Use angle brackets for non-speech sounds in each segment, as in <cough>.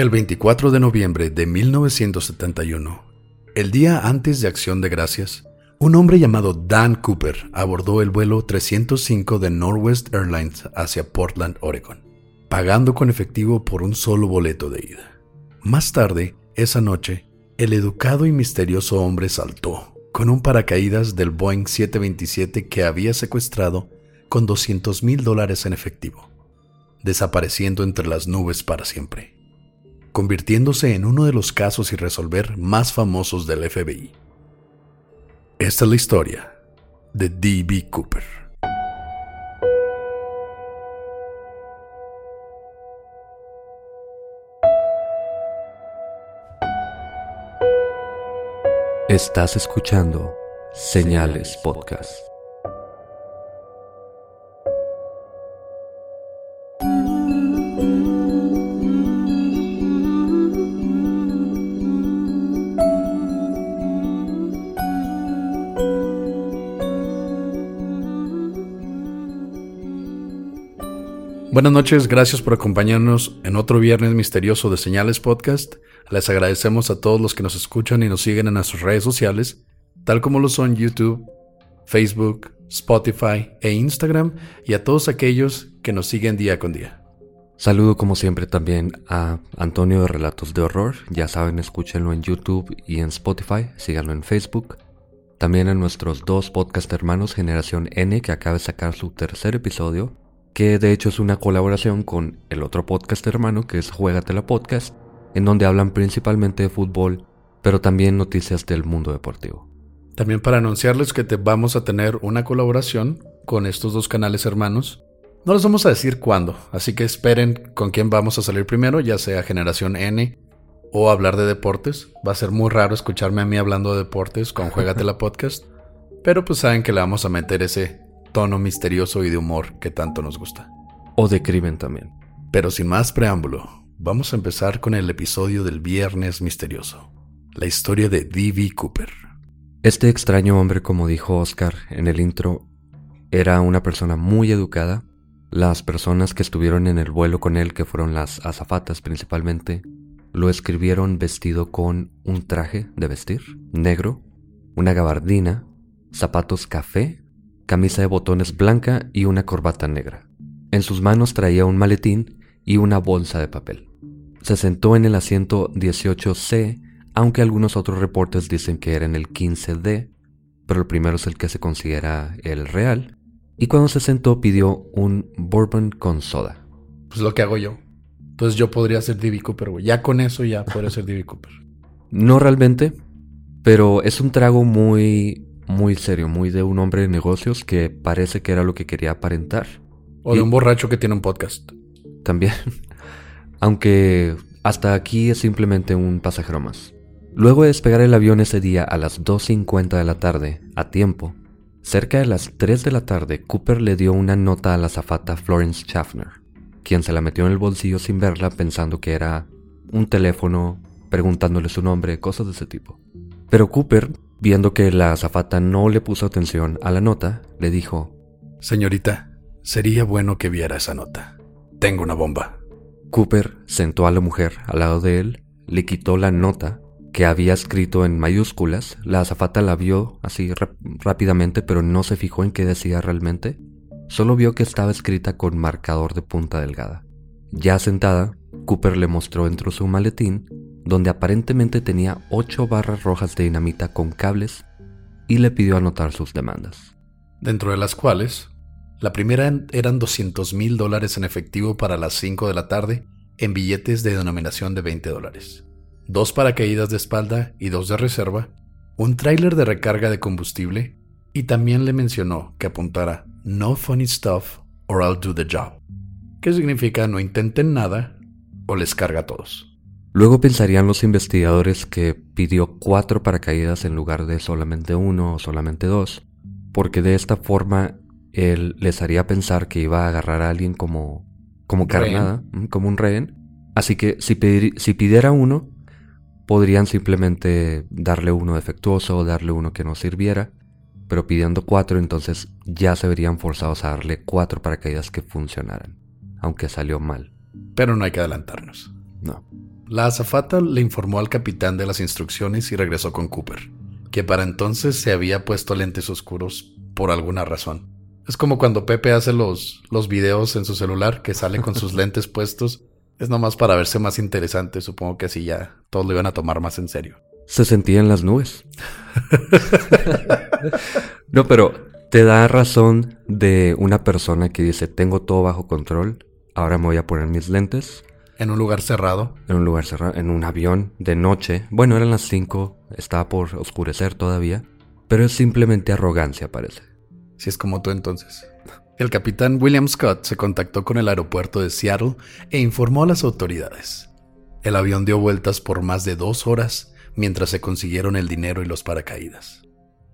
El 24 de noviembre de 1971, el día antes de Acción de Gracias, un hombre llamado Dan Cooper abordó el vuelo 305 de Northwest Airlines hacia Portland, Oregon, pagando con efectivo por un solo boleto de ida. Más tarde, esa noche, el educado y misterioso hombre saltó con un paracaídas del Boeing 727 que había secuestrado con 200 mil dólares en efectivo, desapareciendo entre las nubes para siempre convirtiéndose en uno de los casos sin resolver más famosos del FBI. Esta es la historia de D.B. Cooper. Estás escuchando Señales Podcast. Buenas noches, gracias por acompañarnos en otro viernes misterioso de Señales Podcast. Les agradecemos a todos los que nos escuchan y nos siguen en nuestras redes sociales, tal como lo son YouTube, Facebook, Spotify e Instagram, y a todos aquellos que nos siguen día con día. Saludo como siempre también a Antonio de Relatos de Horror, ya saben, escúchenlo en YouTube y en Spotify, síganlo en Facebook. También a nuestros dos podcast hermanos Generación N, que acaba de sacar su tercer episodio, que de hecho es una colaboración con el otro podcast hermano que es Juegatela Podcast, en donde hablan principalmente de fútbol, pero también noticias del mundo deportivo. También para anunciarles que te vamos a tener una colaboración con estos dos canales hermanos. No les vamos a decir cuándo, así que esperen con quién vamos a salir primero, ya sea Generación N o hablar de deportes. Va a ser muy raro escucharme a mí hablando de deportes con Juegatela <laughs> Podcast, pero pues saben que le vamos a meter ese tono misterioso y de humor que tanto nos gusta. O de crimen también. Pero sin más preámbulo, vamos a empezar con el episodio del Viernes Misterioso, la historia de D.B. Cooper. Este extraño hombre, como dijo Oscar en el intro, era una persona muy educada. Las personas que estuvieron en el vuelo con él, que fueron las azafatas principalmente, lo escribieron vestido con un traje de vestir negro, una gabardina, zapatos café camisa de botones blanca y una corbata negra. En sus manos traía un maletín y una bolsa de papel. Se sentó en el asiento 18C, aunque algunos otros reportes dicen que era en el 15D, pero el primero es el que se considera el real. Y cuando se sentó pidió un bourbon con soda. Pues lo que hago yo. Entonces yo podría ser D.B. Cooper, güey. Ya con eso ya podría ser D.B. Cooper. No realmente, pero es un trago muy muy serio, muy de un hombre de negocios que parece que era lo que quería aparentar. O de un borracho que tiene un podcast. También. <laughs> Aunque hasta aquí es simplemente un pasajero más. Luego de despegar el avión ese día a las 2.50 de la tarde, a tiempo, cerca de las 3 de la tarde, Cooper le dio una nota a la zafata Florence Schaffner, quien se la metió en el bolsillo sin verla pensando que era un teléfono, preguntándole su nombre, cosas de ese tipo. Pero Cooper Viendo que la azafata no le puso atención a la nota, le dijo, Señorita, sería bueno que viera esa nota. tengo una bomba. Cooper sentó a la mujer al lado de él, le quitó la nota que había escrito en mayúsculas. La azafata la vio así rápidamente, pero no se fijó en qué decía realmente. Solo vio que estaba escrita con marcador de punta delgada. Ya sentada, Cooper le mostró dentro su maletín, donde aparentemente tenía ocho barras rojas de dinamita con cables, y le pidió anotar sus demandas. Dentro de las cuales, la primera eran 200 mil dólares en efectivo para las 5 de la tarde en billetes de denominación de 20 dólares dos paracaídas de espalda y dos de reserva, un tráiler de recarga de combustible y también le mencionó que apuntara No funny stuff or I'll do the job, que significa no intenten nada o les carga a todos. Luego pensarían los investigadores que pidió cuatro paracaídas en lugar de solamente uno o solamente dos, porque de esta forma él les haría pensar que iba a agarrar a alguien como, como carnada, como un rehén. Así que si, si pidiera uno, podrían simplemente darle uno defectuoso o darle uno que no sirviera, pero pidiendo cuatro entonces ya se verían forzados a darle cuatro paracaídas que funcionaran, aunque salió mal. Pero no hay que adelantarnos. No. La azafata le informó al capitán de las instrucciones y regresó con Cooper, que para entonces se había puesto lentes oscuros por alguna razón. Es como cuando Pepe hace los, los videos en su celular que sale con sus <laughs> lentes puestos es nomás para verse más interesante. Supongo que así ya todos lo iban a tomar más en serio. Se sentía en las nubes. <laughs> no, pero te da razón de una persona que dice, tengo todo bajo control, ahora me voy a poner mis lentes. En un lugar cerrado. En un lugar cerrado, en un avión de noche. Bueno, eran las 5, estaba por oscurecer todavía, pero es simplemente arrogancia, parece. Si es como tú entonces. El capitán William Scott se contactó con el aeropuerto de Seattle e informó a las autoridades. El avión dio vueltas por más de dos horas mientras se consiguieron el dinero y los paracaídas.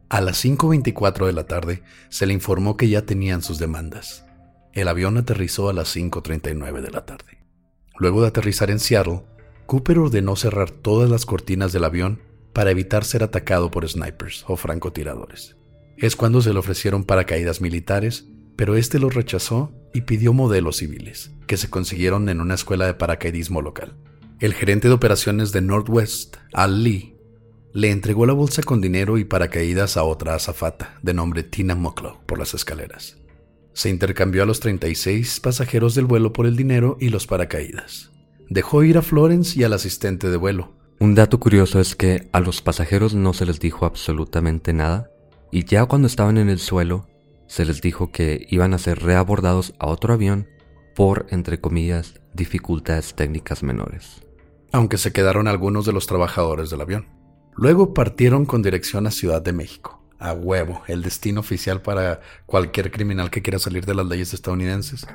A las 5.24 de la tarde se le informó que ya tenían sus demandas. El avión aterrizó a las 5.39 de la tarde. Luego de aterrizar en Seattle, Cooper ordenó cerrar todas las cortinas del avión para evitar ser atacado por snipers o francotiradores. Es cuando se le ofrecieron paracaídas militares pero este lo rechazó y pidió modelos civiles, que se consiguieron en una escuela de paracaidismo local. El gerente de operaciones de Northwest, Al Lee, le entregó la bolsa con dinero y paracaídas a otra azafata, de nombre Tina Mucklow, por las escaleras. Se intercambió a los 36 pasajeros del vuelo por el dinero y los paracaídas. Dejó ir a Florence y al asistente de vuelo. Un dato curioso es que a los pasajeros no se les dijo absolutamente nada, y ya cuando estaban en el suelo, se les dijo que iban a ser reabordados a otro avión por, entre comillas, dificultades técnicas menores. Aunque se quedaron algunos de los trabajadores del avión. Luego partieron con dirección a Ciudad de México. A huevo, el destino oficial para cualquier criminal que quiera salir de las leyes estadounidenses.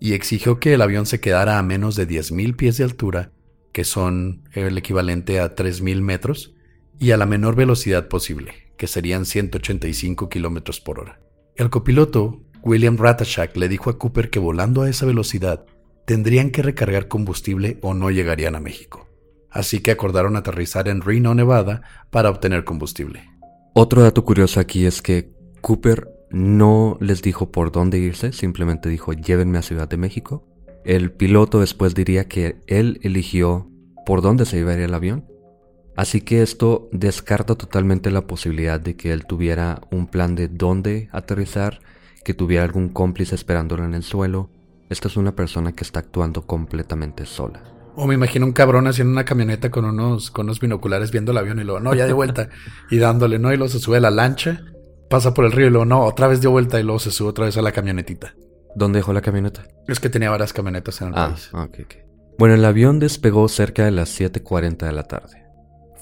y exigió que el avión se quedara a menos de 10.000 pies de altura, que son el equivalente a 3.000 metros, y a la menor velocidad posible, que serían 185 kilómetros por hora. El copiloto, William Ratashak, le dijo a Cooper que volando a esa velocidad tendrían que recargar combustible o no llegarían a México. Así que acordaron aterrizar en Reno, Nevada, para obtener combustible. Otro dato curioso aquí es que Cooper no les dijo por dónde irse, simplemente dijo llévenme a Ciudad de México. El piloto después diría que él eligió por dónde se iba el avión Así que esto descarta totalmente la posibilidad de que él tuviera un plan de dónde aterrizar, que tuviera algún cómplice esperándolo en el suelo. Esta es una persona que está actuando completamente sola. O me imagino un cabrón haciendo una camioneta con unos, con unos binoculares viendo el avión y luego, no, ya de vuelta. <laughs> y dándole, ¿no? Y luego se sube a la lancha, pasa por el río y luego, no, otra vez dio vuelta y luego se sube otra vez a la camionetita. ¿Dónde dejó la camioneta? Es que tenía varias camionetas en el ah, país. Bueno, el avión despegó cerca de las 7.40 de la tarde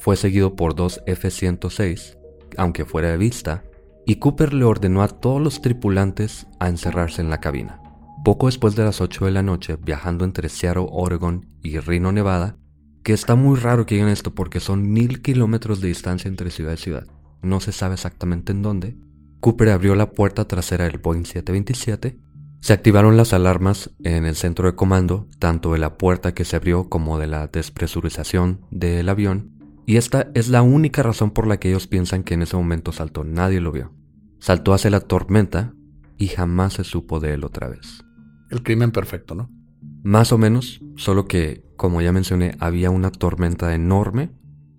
fue seguido por dos F-106, aunque fuera de vista, y Cooper le ordenó a todos los tripulantes a encerrarse en la cabina. Poco después de las 8 de la noche, viajando entre Seattle, Oregon y Reno, Nevada, que está muy raro que digan esto porque son mil kilómetros de distancia entre ciudad y ciudad, no se sabe exactamente en dónde, Cooper abrió la puerta trasera del Boeing 727, se activaron las alarmas en el centro de comando, tanto de la puerta que se abrió como de la despresurización del avión, y esta es la única razón por la que ellos piensan que en ese momento saltó. Nadie lo vio. Saltó hacia la tormenta y jamás se supo de él otra vez. El crimen perfecto, ¿no? Más o menos, solo que, como ya mencioné, había una tormenta enorme,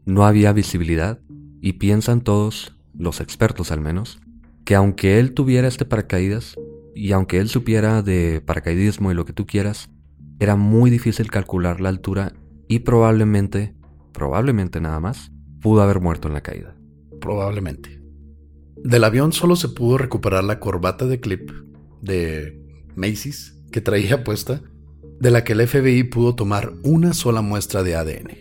no había visibilidad, y piensan todos, los expertos al menos, que aunque él tuviera este paracaídas, y aunque él supiera de paracaidismo y lo que tú quieras, era muy difícil calcular la altura y probablemente, probablemente nada más, pudo haber muerto en la caída. Probablemente. Del avión solo se pudo recuperar la corbata de clip de Macy's que traía puesta, de la que el FBI pudo tomar una sola muestra de ADN.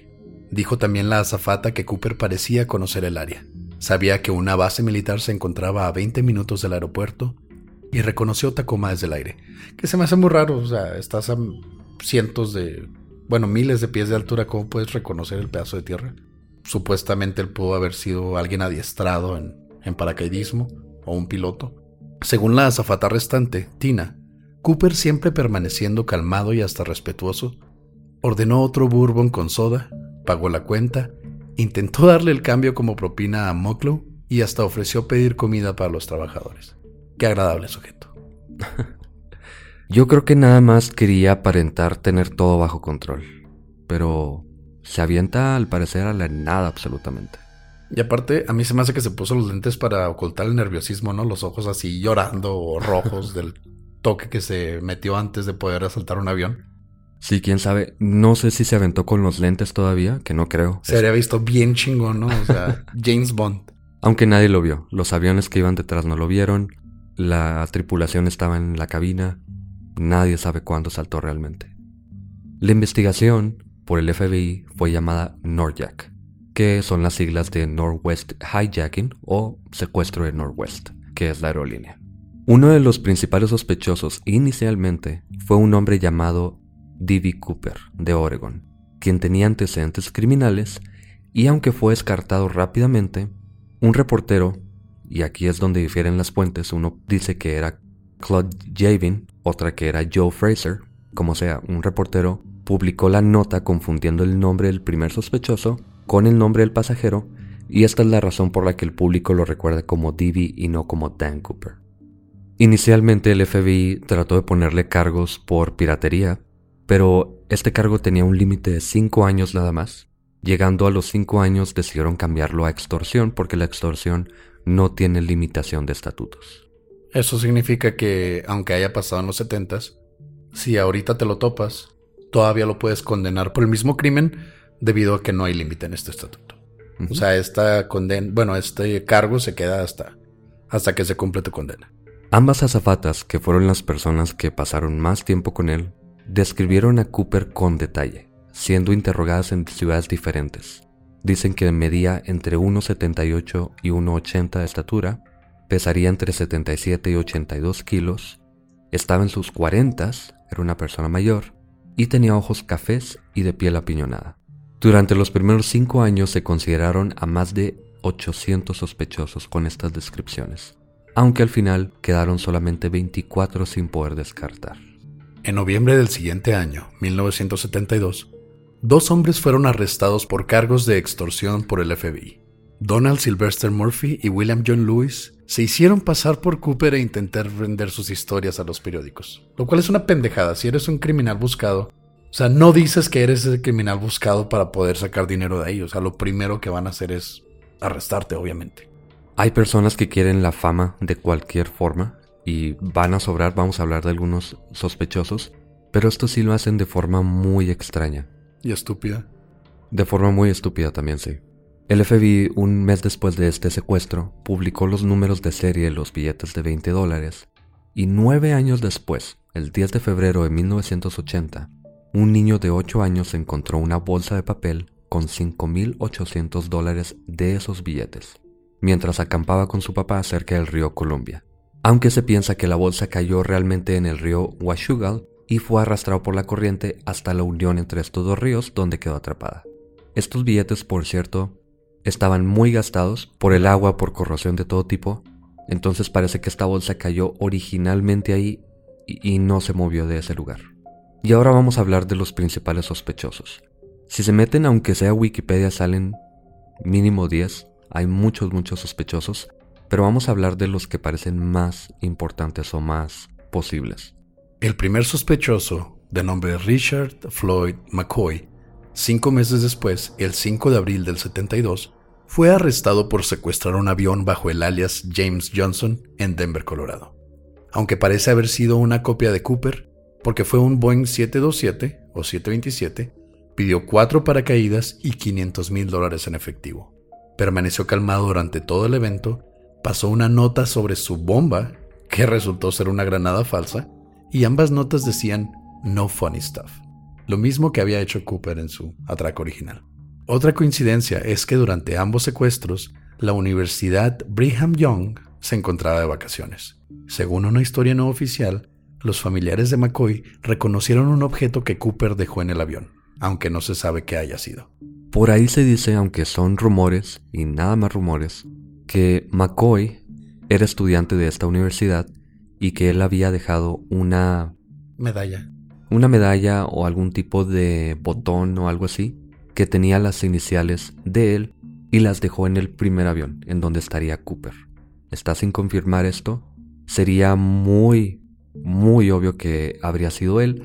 Dijo también la azafata que Cooper parecía conocer el área. Sabía que una base militar se encontraba a 20 minutos del aeropuerto y reconoció Tacoma desde el aire. Que se me hace muy raro, o sea, estás a cientos de, bueno, miles de pies de altura, ¿cómo puedes reconocer el pedazo de tierra? Supuestamente él pudo haber sido alguien adiestrado en, en paracaidismo o un piloto. Según la azafata restante, Tina, Cooper, siempre permaneciendo calmado y hasta respetuoso, ordenó otro bourbon con soda, pagó la cuenta, intentó darle el cambio como propina a Moklow y hasta ofreció pedir comida para los trabajadores. Qué agradable sujeto. <laughs> Yo creo que nada más quería aparentar tener todo bajo control, pero se avienta al parecer a la nada absolutamente. Y aparte, a mí se me hace que se puso los lentes para ocultar el nerviosismo, ¿no? Los ojos así llorando o rojos del toque que se metió antes de poder asaltar un avión. Sí, quién sabe. No sé si se aventó con los lentes todavía, que no creo. Se habría visto bien chingón, ¿no? O sea, <laughs> James Bond. Aunque nadie lo vio. Los aviones que iban detrás no lo vieron. La tripulación estaba en la cabina. Nadie sabe cuándo saltó realmente. La investigación por el FBI fue llamada NORJAC, que son las siglas de Northwest Hijacking o secuestro de Northwest, que es la aerolínea. Uno de los principales sospechosos inicialmente fue un hombre llamado D.B. Cooper, de Oregon, quien tenía antecedentes criminales y aunque fue descartado rápidamente, un reportero, y aquí es donde difieren las fuentes, uno dice que era Claude Javin, otra que era Joe Fraser, como sea, un reportero publicó la nota confundiendo el nombre del primer sospechoso con el nombre del pasajero y esta es la razón por la que el público lo recuerda como D.B. y no como Dan Cooper. Inicialmente el FBI trató de ponerle cargos por piratería, pero este cargo tenía un límite de 5 años nada más. Llegando a los 5 años decidieron cambiarlo a extorsión porque la extorsión no tiene limitación de estatutos. Eso significa que, aunque haya pasado en los 70 si ahorita te lo topas, todavía lo puedes condenar por el mismo crimen debido a que no hay límite en este estatuto. O sea, esta conden bueno, este cargo se queda hasta, hasta que se cumple tu condena. Ambas azafatas, que fueron las personas que pasaron más tiempo con él, describieron a Cooper con detalle, siendo interrogadas en ciudades diferentes. Dicen que medía entre 1,78 y 1,80 de estatura, pesaría entre 77 y 82 kilos, estaba en sus 40, era una persona mayor, y tenía ojos cafés y de piel apiñonada. Durante los primeros cinco años se consideraron a más de 800 sospechosos con estas descripciones, aunque al final quedaron solamente 24 sin poder descartar. En noviembre del siguiente año, 1972, dos hombres fueron arrestados por cargos de extorsión por el FBI. Donald Sylvester Murphy y William John Lewis se hicieron pasar por Cooper e intentar vender sus historias a los periódicos. Lo cual es una pendejada. Si eres un criminal buscado, o sea, no dices que eres el criminal buscado para poder sacar dinero de ahí. O sea, lo primero que van a hacer es arrestarte, obviamente. Hay personas que quieren la fama de cualquier forma y van a sobrar, vamos a hablar de algunos sospechosos, pero esto sí lo hacen de forma muy extraña. Y estúpida. De forma muy estúpida también, sí. El FBI, un mes después de este secuestro, publicó los números de serie de los billetes de 20 dólares, y nueve años después, el 10 de febrero de 1980, un niño de 8 años encontró una bolsa de papel con 5.800 dólares de esos billetes, mientras acampaba con su papá cerca del río Columbia. Aunque se piensa que la bolsa cayó realmente en el río Washugal y fue arrastrado por la corriente hasta la unión entre estos dos ríos donde quedó atrapada. Estos billetes, por cierto, estaban muy gastados por el agua, por corrosión de todo tipo. Entonces parece que esta bolsa cayó originalmente ahí y, no se movió de ese lugar. Y ahora vamos a hablar de los principales sospechosos. Si se meten, aunque sea Wikipedia, salen mínimo 10. Hay muchos, muchos sospechosos. Pero vamos a hablar de los que parecen más importantes o más posibles. El primer sospechoso de nombre Richard Floyd McCoy, cinco meses después, el 5 de abril del 72, fue arrestado por secuestrar un avión bajo el alias James Johnson en Denver, Colorado. Aunque parece haber sido una copia de Cooper, porque fue un Boeing 727 o 727, pidió cuatro paracaídas y 500 mil dólares en efectivo. Permaneció calmado durante todo el evento, pasó una nota sobre su bomba, que resultó ser una granada falsa, y ambas notas decían no funny stuff, lo mismo que había hecho Cooper en su atraco original. Otra coincidencia es que durante ambos secuestros, la Universidad Brigham Young se encontraba de vacaciones. Según una historia no oficial, los familiares de McCoy reconocieron un objeto que Cooper dejó en el avión, aunque no se sabe qué haya sido. Por ahí se dice, aunque son rumores y nada más rumores, que McCoy era estudiante de esta universidad y que él había dejado una medalla una medalla o algún tipo de botón o algo así que tenía las iniciales de él y las dejó en el primer avión, en donde estaría Cooper. Está sin confirmar esto. Sería muy, muy obvio que habría sido él,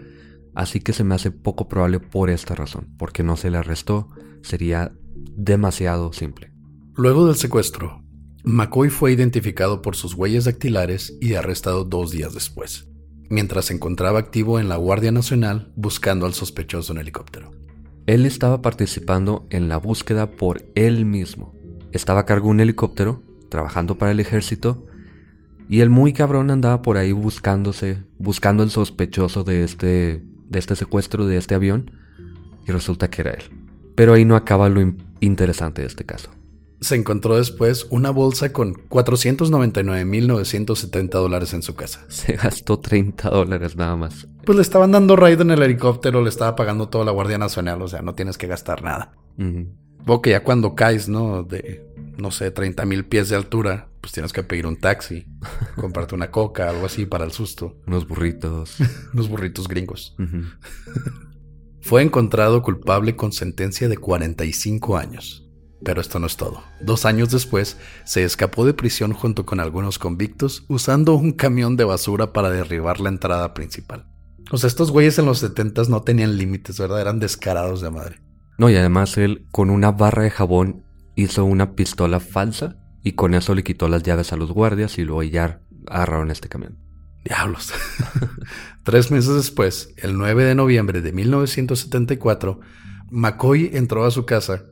así que se me hace poco probable por esta razón, porque no se le arrestó, sería demasiado simple. Luego del secuestro, McCoy fue identificado por sus huellas dactilares y arrestado dos días después mientras se encontraba activo en la Guardia Nacional buscando al sospechoso en helicóptero. Él estaba participando en la búsqueda por él mismo. Estaba a cargo de un helicóptero, trabajando para el ejército, y el muy cabrón andaba por ahí buscándose, buscando al sospechoso de este, de este secuestro de este avión, y resulta que era él. Pero ahí no acaba lo interesante de este caso se encontró después una bolsa con 499.970 dólares en su casa. Se gastó 30 dólares nada más. Pues le estaban dando raid en el helicóptero, le estaba pagando toda la Guardia Nacional, o sea, no tienes que gastar nada. Uh que ya cuando caes, ¿no? De, no sé, 30 mil pies de altura, pues tienes que pedir un taxi, <laughs> comprarte una coca, algo así para el susto. Unos burritos. <laughs> Unos burritos gringos. <laughs> Fue encontrado culpable con sentencia de 45 años. Pero esto no es todo. Dos años después, se escapó de prisión junto con algunos convictos usando un camión de basura para derribar la entrada principal. O sea, estos güeyes en los 70 no tenían límites, ¿verdad? Eran descarados de madre. No, y además él con una barra de jabón hizo una pistola falsa y con eso le quitó las llaves a los guardias y luego ya agarraron este camión. Diablos. <laughs> Tres meses después, el 9 de noviembre de 1974, McCoy entró a su casa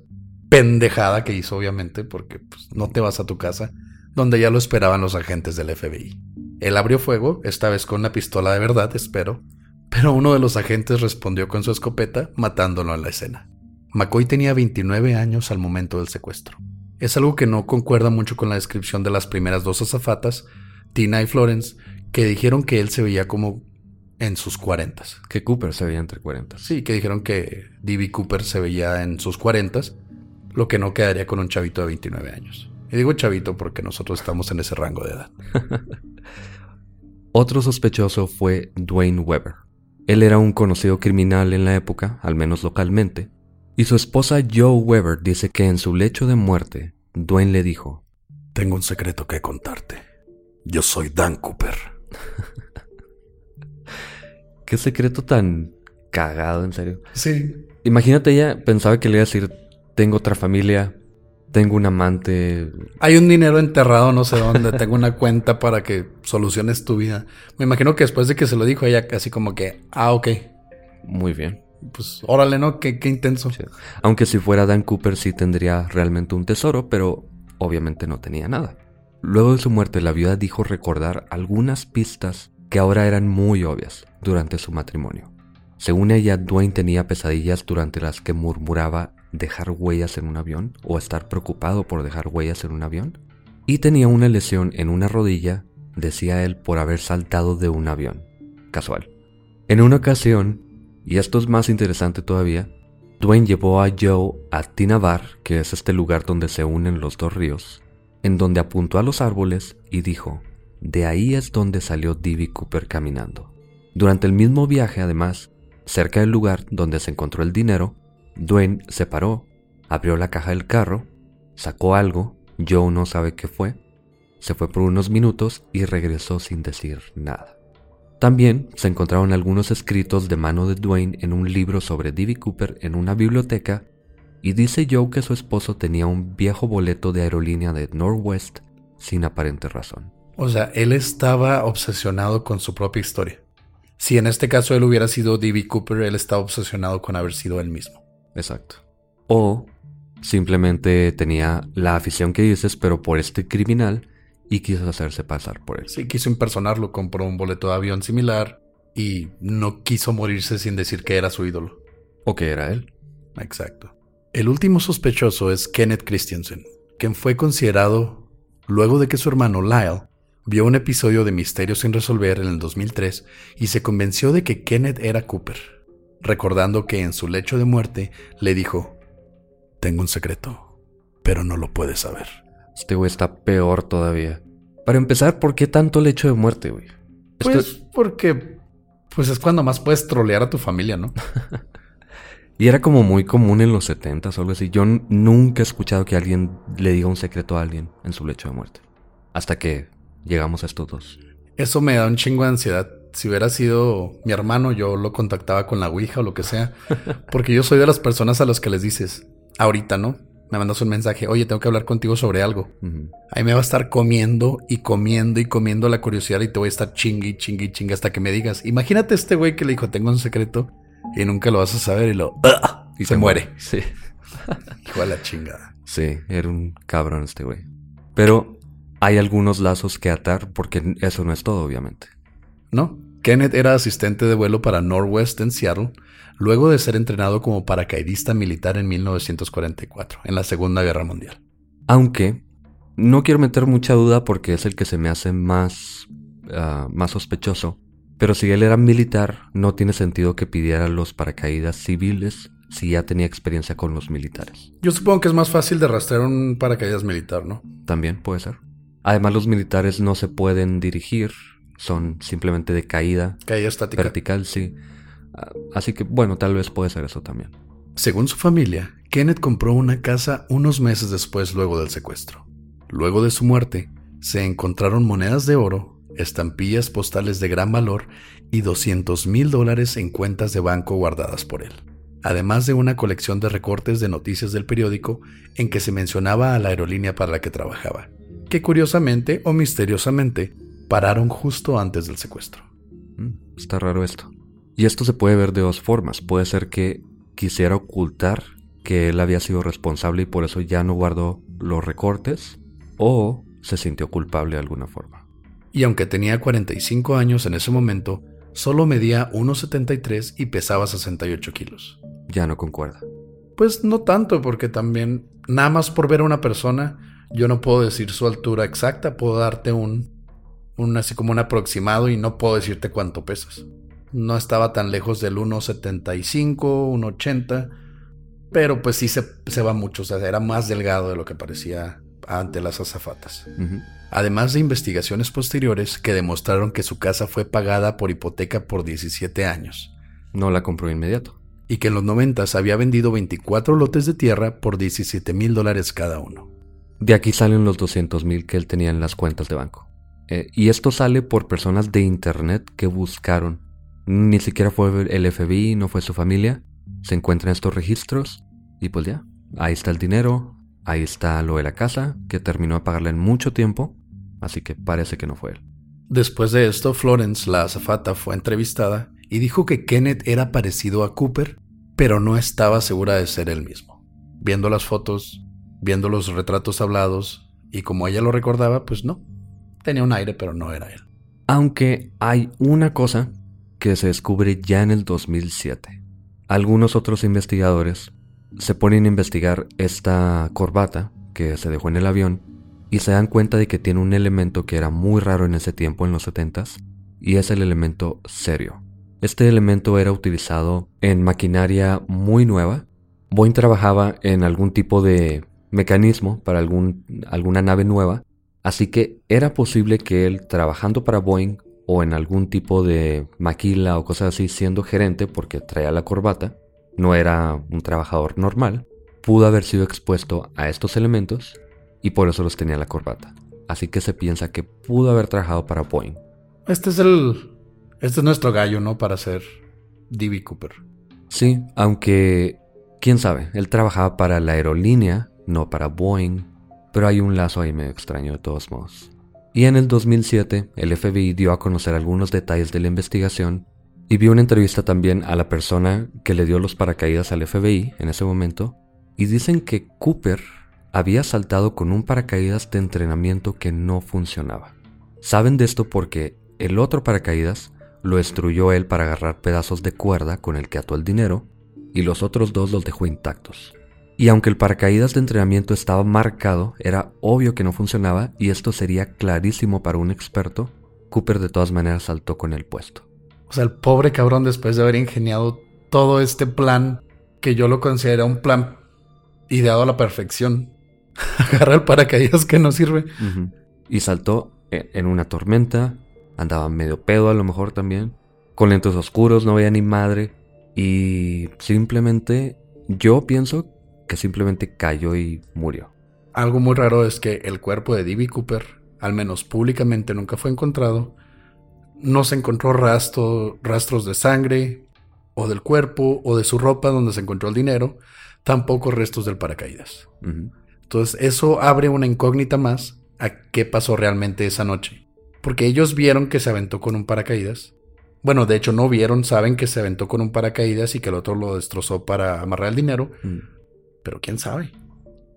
pendejada que hizo, obviamente, porque pues, no te vas a tu casa, donde ya lo esperaban los agentes del FBI. Él abrió fuego, esta vez con una pistola de verdad, espero, pero uno de los agentes respondió con su escopeta, matándolo en la escena. McCoy tenía 29 años al momento del secuestro. Es algo que no concuerda mucho con la descripción de las primeras dos azafatas, Tina y Florence, que dijeron que él se veía como en sus 40. Que Cooper se veía entre 40. Sí, que dijeron que D.B. Cooper se veía en sus 40 lo que no quedaría con un chavito de 29 años. Y digo chavito porque nosotros estamos en ese rango de edad. <laughs> Otro sospechoso fue Dwayne Weber. Él era un conocido criminal en la época, al menos localmente, y su esposa Joe Weber dice que en su lecho de muerte, Dwayne le dijo, Tengo un secreto que contarte. Yo soy Dan Cooper. <laughs> Qué secreto tan cagado, en serio. Sí. Imagínate ella pensaba que le iba a decir, tengo otra familia, tengo un amante. Hay un dinero enterrado no sé dónde, <laughs> tengo una cuenta para que soluciones tu vida. Me imagino que después de que se lo dijo ella casi como que, ah, ok. Muy bien. Pues órale, ¿no? Qué, qué intenso. Aunque si fuera Dan Cooper sí tendría realmente un tesoro, pero obviamente no tenía nada. Luego de su muerte, la viuda dijo recordar algunas pistas que ahora eran muy obvias durante su matrimonio. Según ella, Dwayne tenía pesadillas durante las que murmuraba dejar huellas en un avión o estar preocupado por dejar huellas en un avión. Y tenía una lesión en una rodilla, decía él, por haber saltado de un avión. Casual. En una ocasión, y esto es más interesante todavía, Dwayne llevó a Joe a Tinavar, que es este lugar donde se unen los dos ríos, en donde apuntó a los árboles y dijo, de ahí es donde salió D.B. Cooper caminando. Durante el mismo viaje, además, cerca del lugar donde se encontró el dinero, Dwayne se paró, abrió la caja del carro, sacó algo, Joe no sabe qué fue, se fue por unos minutos y regresó sin decir nada. También se encontraron algunos escritos de mano de Dwayne en un libro sobre D.B. Cooper en una biblioteca y dice Joe que su esposo tenía un viejo boleto de aerolínea de Northwest sin aparente razón. O sea, él estaba obsesionado con su propia historia. Si en este caso él hubiera sido D.B. Cooper, él estaba obsesionado con haber sido él mismo. Exacto. O simplemente tenía la afición que dices, pero por este criminal y quiso hacerse pasar por él. Sí, quiso impersonarlo, compró un boleto de avión similar y no quiso morirse sin decir que era su ídolo. O que era él. Exacto. El último sospechoso es Kenneth Christensen, quien fue considerado luego de que su hermano Lyle vio un episodio de Misterios sin resolver en el 2003 y se convenció de que Kenneth era Cooper, recordando que en su lecho de muerte le dijo, tengo un secreto, pero no lo puedes saber. Este güey está peor todavía. Para empezar, ¿por qué tanto lecho de muerte, güey? Pues porque pues es cuando más puedes trolear a tu familia, ¿no? <laughs> y era como muy común en los 70 o algo así. Yo nunca he escuchado que alguien le diga un secreto a alguien en su lecho de muerte. Hasta que llegamos a estos dos. Eso me da un chingo de ansiedad. Si hubiera sido mi hermano, yo lo contactaba con la Ouija o lo que sea. <laughs> Porque yo soy de las personas a las que les dices, ahorita, ¿no? Me mandas un mensaje, oye, tengo que hablar contigo sobre algo. Ahí me va a estar comiendo y comiendo y comiendo la curiosidad y te voy a estar chingui, chingui, chingui hasta que me digas. Imagínate este güey que le dijo, tengo un secreto y nunca lo vas a saber y lo... y se, muere. Sí. <laughs> Hijo de la chingada. Sí, era un cabrón este güey. Pero hay algunos lazos que atar porque eso no es todo, obviamente. No. Kenneth era asistente de vuelo para Northwest en Seattle, luego de ser entrenado como paracaidista militar en 1944, en la Segunda Guerra Mundial. Aunque no quiero meter mucha duda porque es el que se me hace más, ah, más sospechoso, pero si él era militar, no tiene sentido que pidiera los paracaídas civiles si ya tenía experiencia con los militares. Yo supongo que es más fácil de rastrear un paracaídas militar, ¿no? También puede ser. Además, los militares no se pueden dirigir, son simplemente de caída. Caída estática. Vertical, sí. Ah, así que, bueno, tal vez puede ser eso también. Según su familia, Kenneth compró una casa unos meses después luego del secuestro. Luego de su muerte, se encontraron monedas de oro, estampillas postales de gran valor y 200 mil dólares en cuentas de banco guardadas por él, además de una colección de recortes de noticias del periódico en que se mencionaba a la aerolínea para la que trabajaba que curiosamente o misteriosamente pararon justo antes del secuestro. Mm, está raro esto. Y esto se puede ver de dos formas. Puede ser que quisiera ocultar que él había sido responsable y por eso ya no guardó los recortes, o se sintió culpable de alguna forma. Y aunque tenía 45 años en ese momento, solo medía 1,73 y pesaba 68 kilos. Ya no concuerda. Pues no tanto, porque también, nada más por ver a una persona, yo no puedo decir su altura exacta, puedo darte un, un así como un aproximado y no puedo decirte cuánto pesas. No estaba tan lejos del 1,75, 1,80, pero pues sí se, se, va mucho, o sea, era más delgado de lo que parecía ante las azafatas. Además de investigaciones posteriores que demostraron que su casa fue pagada por hipoteca por 17 años. No la compró inmediato. Y que en los 90 había vendido 24 lotes de tierra por 17 mil dólares cada uno. De aquí salen los 200 mil que él tenía en las cuentas de banco. Eh, y esto sale por personas de internet que buscaron. Ni siquiera fue el FBI, no fue su familia. Se encuentran estos registros y pues ya, ahí está el dinero, ahí está lo de la casa, que terminó de pagarle en mucho tiempo, así que parece que no fue él. Después de esto, Florence, la azafata, fue entrevistada y dijo que Kenneth era parecido a Cooper, pero no estaba segura de ser él mismo. Viendo las fotos, viendo los retratos hablados y como ella lo recordaba, pues no. Tenía un aire, pero no era él. Aunque hay una cosa que se descubre ya en el 2007. Algunos otros investigadores se ponen a investigar esta corbata que se dejó en el avión y se dan cuenta de que tiene un elemento que era muy raro en ese tiempo, en los 70s, y es el elemento serio. Este elemento era utilizado en maquinaria muy nueva. Boeing trabajaba en algún tipo de mecanismo para algún, alguna nave nueva, así que era posible que él trabajando para Boeing o en algún tipo de maquila o cosas así siendo gerente porque traía la corbata, no era un trabajador normal, pudo haber sido expuesto a estos elementos y por eso los tenía la corbata. Así que se piensa que pudo haber trabajado para Boeing. Este es el, Este es nuestro gallo, ¿no? Para ser D.B. Cooper. Sí, aunque, quién sabe, él trabajaba para la aerolínea, no para Boeing, pero hay un lazo ahí medio extraño de todos modos. Y en el 2007, el FBI dio a conocer algunos detalles de la investigación y vio una entrevista también a la persona que le dio los paracaídas al FBI en ese momento, y dicen que Cooper había saltado con un paracaídas de entrenamiento que no funcionaba. Saben de esto porque el otro paracaídas lo destruyó él para agarrar pedazos de cuerda con el que ató el dinero, y los otros dos los dejó intactos. Y aunque el paracaídas de entrenamiento estaba marcado, era obvio que no funcionaba y esto sería clarísimo para un experto, Cooper de todas maneras saltó con el puesto. O sea, el pobre cabrón después de haber ingeniado todo este plan, que yo lo considero un plan ideado a la perfección, <laughs> agarra el paracaídas que no sirve. Y saltó e, en una tormenta, andaba medio pedo a lo mejor también, con lentes oscuros, no veía ni madre, y simplemente yo pienso que simplemente cayó y murió. Algo muy raro es que el cuerpo de D.B. Cooper, al menos públicamente, nunca fue encontrado. No se encontró rastro, rastros de sangre, o del cuerpo, o de su ropa donde se encontró el dinero, tampoco restos del paracaídas. Entonces, eso abre una incógnita más a qué pasó realmente esa noche. Porque ellos vieron que se aventó con un paracaídas. Bueno, de hecho no vieron, saben que se aventó con un paracaídas y que el otro lo destrozó para amarrar el dinero. Mm. Pero quién sabe.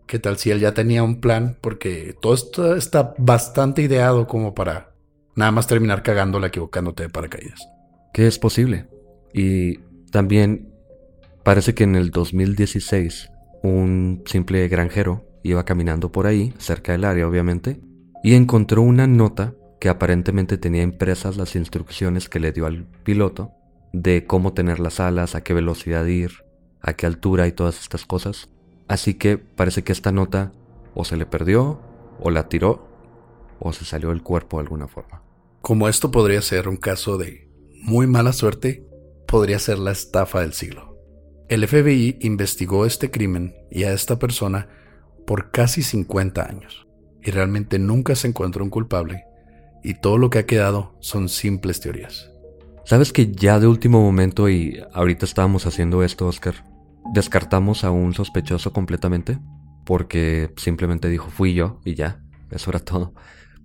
¿Qué tal si él ya tenía un plan? Porque todo esto está bastante ideado como para nada más terminar cagándola equivocándote de paracaídas. Que es posible. Y también parece que en el 2016 un simple granjero iba caminando por ahí, cerca del área obviamente, y encontró una nota que aparentemente tenía impresas las instrucciones que le dio al piloto de cómo tener las alas, a qué velocidad ir, a qué altura y todas estas cosas. Así que parece que esta nota o se le perdió, o la tiró, o se salió del cuerpo de alguna forma. Como esto podría ser un caso de muy mala suerte, podría ser la estafa del siglo. El FBI investigó este crimen y a esta persona por casi 50 años, y realmente nunca se encontró un culpable, y todo lo que ha quedado son simples teorías. Sabes que ya de último momento, y ahorita estábamos haciendo esto, Oscar, descartamos a un sospechoso completamente, porque simplemente dijo fui yo y ya, eso era todo.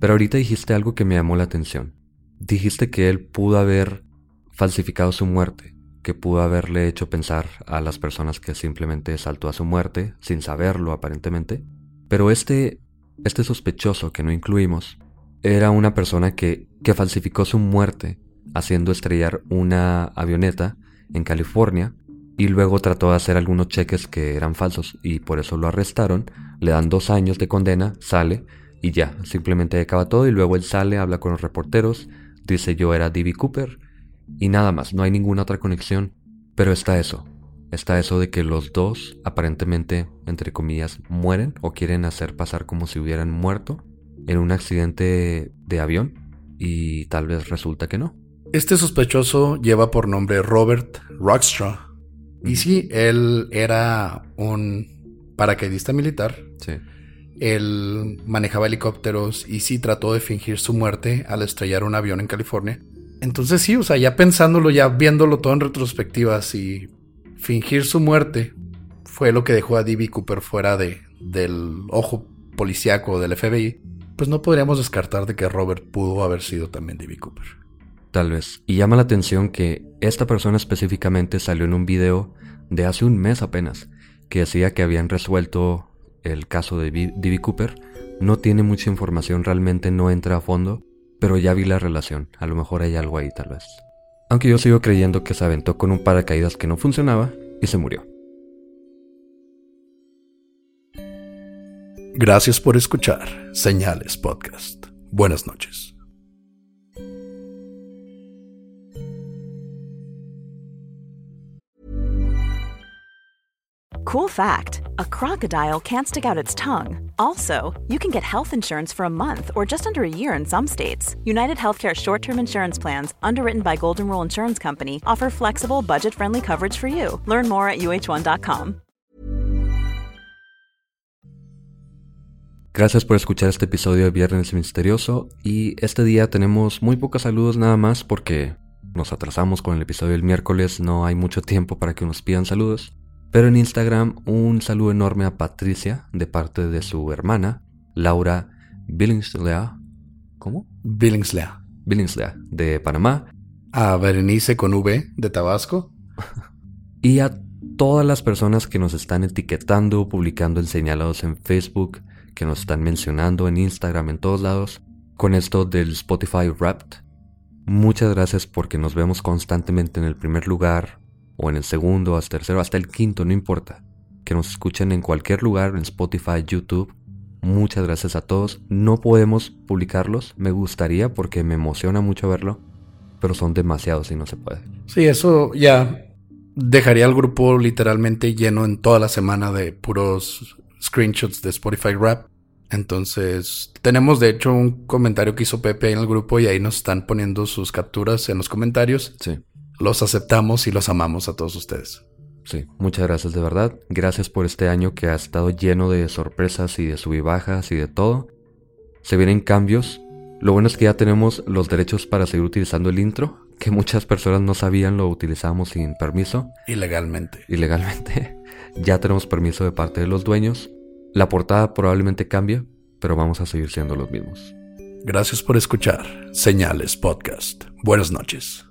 Pero ahorita dijiste algo que me llamó la atención. Dijiste que él pudo haber falsificado su muerte, que pudo haberle hecho pensar a las personas que simplemente saltó a su muerte, sin saberlo aparentemente. Pero este, este sospechoso que no incluimos, era una persona que, que falsificó su muerte haciendo estrellar una avioneta en California y luego trató de hacer algunos cheques que eran falsos y por eso lo arrestaron, le dan dos años de condena, sale y ya, simplemente acaba todo y luego él sale, habla con los reporteros, dice yo era D.B. Cooper y nada más, no hay ninguna otra conexión, pero está eso, está eso de que los dos aparentemente, entre comillas, mueren o quieren hacer pasar como si hubieran muerto en un accidente de avión y tal vez resulta que no. Este sospechoso lleva por nombre Robert Rockstraw. Y sí, él era un paracaidista militar. Sí. Él manejaba helicópteros y sí trató de fingir su muerte al estrellar un avión en California. Entonces sí, o sea, ya pensándolo, ya viéndolo todo en retrospectiva, si fingir su muerte fue lo que dejó a D.B. Cooper fuera de, del ojo policíaco del FBI, pues no podríamos descartar de que Robert pudo haber sido también D.B. Cooper. Tal vez. Y llama la atención que esta persona específicamente salió en un video de hace un mes apenas, que decía que habían resuelto el caso de D.B. Cooper. No tiene mucha información, realmente no entra a fondo, pero ya vi la relación. A lo mejor hay algo ahí tal vez. Aunque yo sigo creyendo que se aventó con un paracaídas que no funcionaba y se murió. Gracias por escuchar Señales Podcast. Buenas noches. Cool fact a crocodile can't stick out its tongue. Also, you can get health insurance for a month or just under a year in some states. United Healthcare short term insurance plans, underwritten by Golden Rule Insurance Company, offer flexible, budget friendly coverage for you. Learn more at uh1.com. Gracias por escuchar este episodio de Viernes Misterioso y este día tenemos muy pocos saludos nada más porque nos atrasamos con el episodio del miércoles, no hay mucho tiempo para que nos pidan saludos. Pero en Instagram un saludo enorme a Patricia de parte de su hermana, Laura Billingslea. ¿Cómo? Billingslea. Billingslea, de Panamá. A Berenice con V, de Tabasco. <laughs> y a todas las personas que nos están etiquetando, publicando en señalados en Facebook, que nos están mencionando en Instagram, en todos lados, con esto del Spotify Wrapped. Muchas gracias porque nos vemos constantemente en el primer lugar, o en el segundo, hasta el tercero, hasta el quinto, no importa. Que nos escuchen en cualquier lugar, en Spotify, YouTube. Muchas gracias a todos. No podemos publicarlos, me gustaría porque me emociona mucho verlo, pero son demasiados y no se puede. Sí, eso ya dejaría el grupo literalmente lleno en toda la semana de puros screenshots de Spotify Rap. Entonces, tenemos de hecho un comentario que hizo Pepe en el grupo y ahí nos están poniendo sus capturas en los comentarios. Sí. Los aceptamos y los amamos a todos ustedes. Sí, muchas gracias de verdad. Gracias por este año que ha estado lleno de sorpresas y de subibajas y de todo. Se vienen cambios. Lo bueno es que ya tenemos los derechos para seguir utilizando el intro, que muchas personas no sabían lo utilizamos sin permiso. Ilegalmente. Ilegalmente. <laughs> ya tenemos permiso de parte de los dueños. La portada probablemente cambie, pero vamos a seguir siendo los mismos. Gracias por escuchar Señales Podcast. Buenas noches.